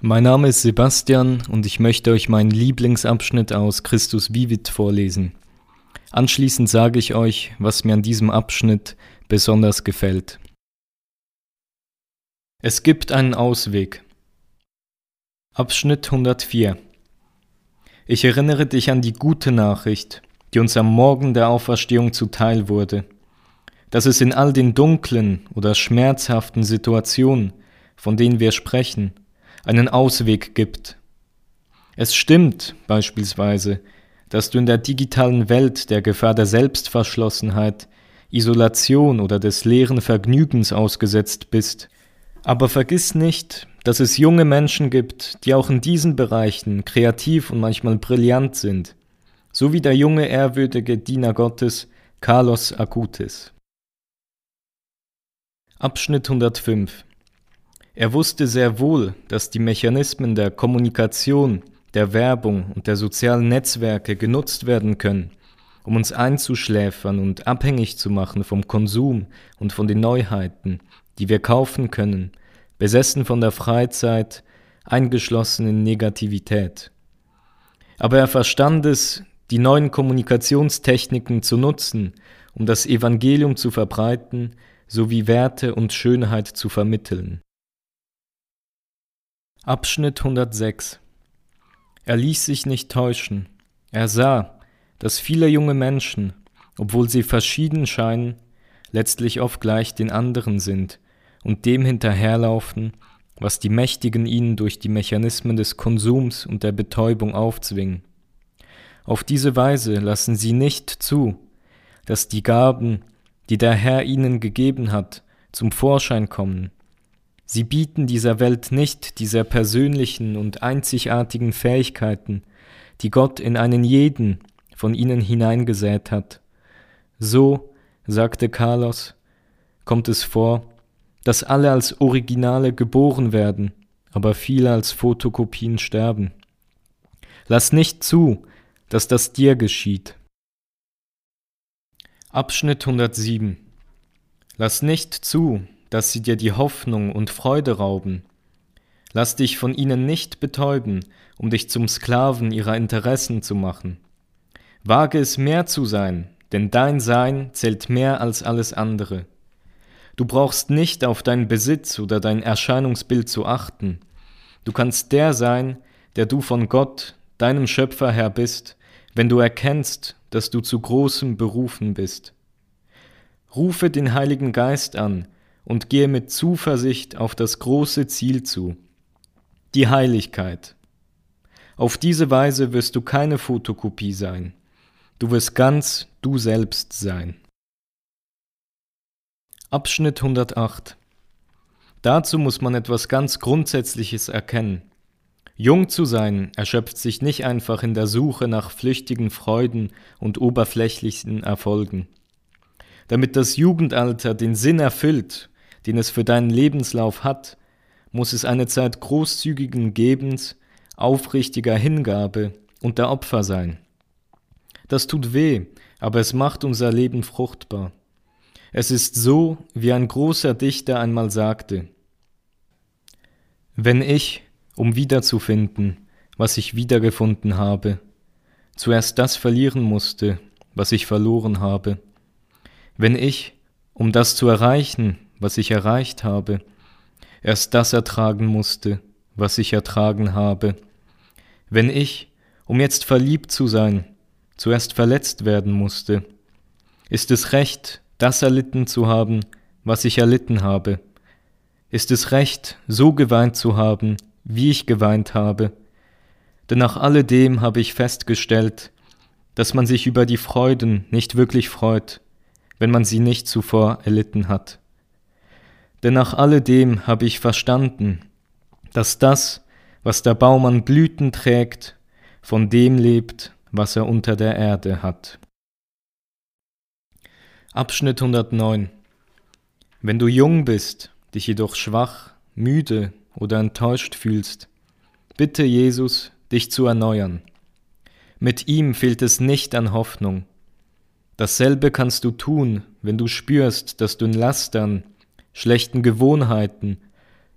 Mein Name ist Sebastian und ich möchte euch meinen Lieblingsabschnitt aus Christus Vivit vorlesen. Anschließend sage ich euch, was mir an diesem Abschnitt besonders gefällt. Es gibt einen Ausweg. Abschnitt 104 Ich erinnere dich an die gute Nachricht, die uns am Morgen der Auferstehung zuteil wurde, dass es in all den dunklen oder schmerzhaften Situationen, von denen wir sprechen, einen Ausweg gibt. Es stimmt beispielsweise, dass du in der digitalen Welt der Gefahr der Selbstverschlossenheit, Isolation oder des leeren Vergnügens ausgesetzt bist. Aber vergiss nicht, dass es junge Menschen gibt, die auch in diesen Bereichen kreativ und manchmal brillant sind, so wie der junge ehrwürdige Diener Gottes Carlos Acutis. Abschnitt 105 er wusste sehr wohl, dass die Mechanismen der Kommunikation, der Werbung und der sozialen Netzwerke genutzt werden können, um uns einzuschläfern und abhängig zu machen vom Konsum und von den Neuheiten, die wir kaufen können, besessen von der Freizeit, eingeschlossen in Negativität. Aber er verstand es, die neuen Kommunikationstechniken zu nutzen, um das Evangelium zu verbreiten sowie Werte und Schönheit zu vermitteln. Abschnitt 106 Er ließ sich nicht täuschen. Er sah, dass viele junge Menschen, obwohl sie verschieden scheinen, letztlich oft gleich den anderen sind und dem hinterherlaufen, was die Mächtigen ihnen durch die Mechanismen des Konsums und der Betäubung aufzwingen. Auf diese Weise lassen sie nicht zu, dass die Gaben, die der Herr ihnen gegeben hat, zum Vorschein kommen Sie bieten dieser Welt nicht diese persönlichen und einzigartigen Fähigkeiten, die Gott in einen jeden von ihnen hineingesät hat. So, sagte Carlos, kommt es vor, dass alle als Originale geboren werden, aber viele als Fotokopien sterben. Lass nicht zu, dass das dir geschieht. Abschnitt 107 Lass nicht zu, dass sie dir die Hoffnung und Freude rauben. Lass dich von ihnen nicht betäuben, um dich zum Sklaven ihrer Interessen zu machen. Wage es mehr zu sein, denn dein Sein zählt mehr als alles andere. Du brauchst nicht auf deinen Besitz oder dein Erscheinungsbild zu achten. Du kannst der sein, der du von Gott, deinem Schöpfer her bist, wenn du erkennst, dass du zu großem berufen bist. Rufe den Heiligen Geist an, und gehe mit Zuversicht auf das große Ziel zu, die Heiligkeit. Auf diese Weise wirst du keine Fotokopie sein, du wirst ganz du selbst sein. Abschnitt 108 Dazu muss man etwas ganz Grundsätzliches erkennen. Jung zu sein erschöpft sich nicht einfach in der Suche nach flüchtigen Freuden und oberflächlichen Erfolgen. Damit das Jugendalter den Sinn erfüllt den es für deinen Lebenslauf hat, muss es eine Zeit großzügigen Gebens, aufrichtiger Hingabe und der Opfer sein. Das tut weh, aber es macht unser Leben fruchtbar. Es ist so, wie ein großer Dichter einmal sagte, wenn ich, um wiederzufinden, was ich wiedergefunden habe, zuerst das verlieren musste, was ich verloren habe, wenn ich, um das zu erreichen, was ich erreicht habe, erst das ertragen musste, was ich ertragen habe. Wenn ich, um jetzt verliebt zu sein, zuerst verletzt werden musste, ist es recht, das erlitten zu haben, was ich erlitten habe. Ist es recht, so geweint zu haben, wie ich geweint habe. Denn nach alledem habe ich festgestellt, dass man sich über die Freuden nicht wirklich freut, wenn man sie nicht zuvor erlitten hat. Denn nach alledem habe ich verstanden, dass das, was der Baum an Blüten trägt, von dem lebt, was er unter der Erde hat. Abschnitt 109 Wenn du jung bist, dich jedoch schwach, müde oder enttäuscht fühlst, bitte Jesus, dich zu erneuern. Mit ihm fehlt es nicht an Hoffnung. Dasselbe kannst du tun, wenn du spürst, dass du in Lastern, schlechten Gewohnheiten,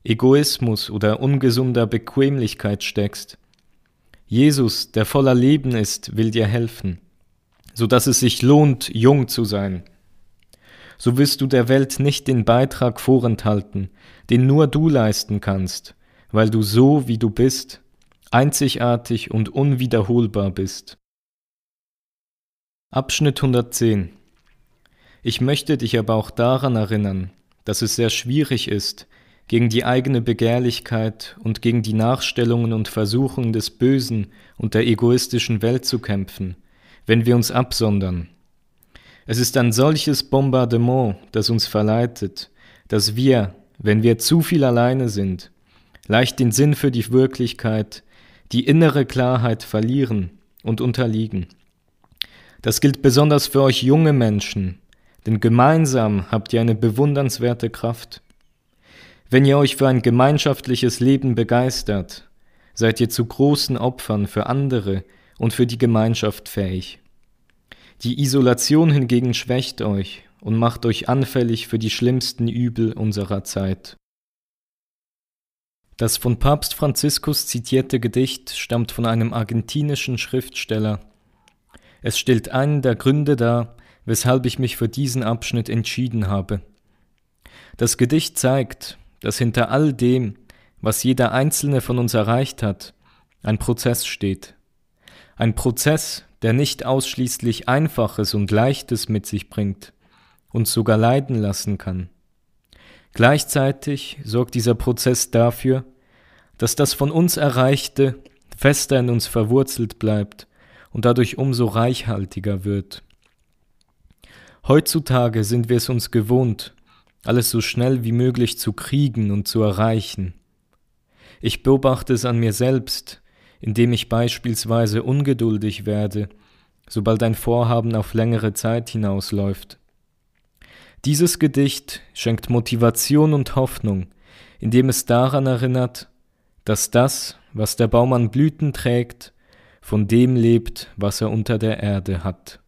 Egoismus oder ungesunder Bequemlichkeit steckst. Jesus, der voller Leben ist, will dir helfen, so dass es sich lohnt, jung zu sein. So wirst du der Welt nicht den Beitrag vorenthalten, den nur du leisten kannst, weil du so, wie du bist, einzigartig und unwiederholbar bist. Abschnitt 110 Ich möchte dich aber auch daran erinnern, dass es sehr schwierig ist, gegen die eigene Begehrlichkeit und gegen die Nachstellungen und Versuchungen des Bösen und der egoistischen Welt zu kämpfen, wenn wir uns absondern. Es ist ein solches Bombardement, das uns verleitet, dass wir, wenn wir zu viel alleine sind, leicht den Sinn für die Wirklichkeit, die innere Klarheit verlieren und unterliegen. Das gilt besonders für euch junge Menschen, denn gemeinsam habt ihr eine bewundernswerte Kraft. Wenn ihr euch für ein gemeinschaftliches Leben begeistert, seid ihr zu großen Opfern für andere und für die Gemeinschaft fähig. Die Isolation hingegen schwächt euch und macht euch anfällig für die schlimmsten Übel unserer Zeit. Das von Papst Franziskus zitierte Gedicht stammt von einem argentinischen Schriftsteller. Es stellt einen der Gründe dar, weshalb ich mich für diesen Abschnitt entschieden habe. Das Gedicht zeigt, dass hinter all dem, was jeder einzelne von uns erreicht hat, ein Prozess steht. Ein Prozess, der nicht ausschließlich Einfaches und Leichtes mit sich bringt, uns sogar leiden lassen kann. Gleichzeitig sorgt dieser Prozess dafür, dass das von uns Erreichte fester in uns verwurzelt bleibt und dadurch umso reichhaltiger wird. Heutzutage sind wir es uns gewohnt, alles so schnell wie möglich zu kriegen und zu erreichen. Ich beobachte es an mir selbst, indem ich beispielsweise ungeduldig werde, sobald ein Vorhaben auf längere Zeit hinausläuft. Dieses Gedicht schenkt Motivation und Hoffnung, indem es daran erinnert, dass das, was der Baum an Blüten trägt, von dem lebt, was er unter der Erde hat.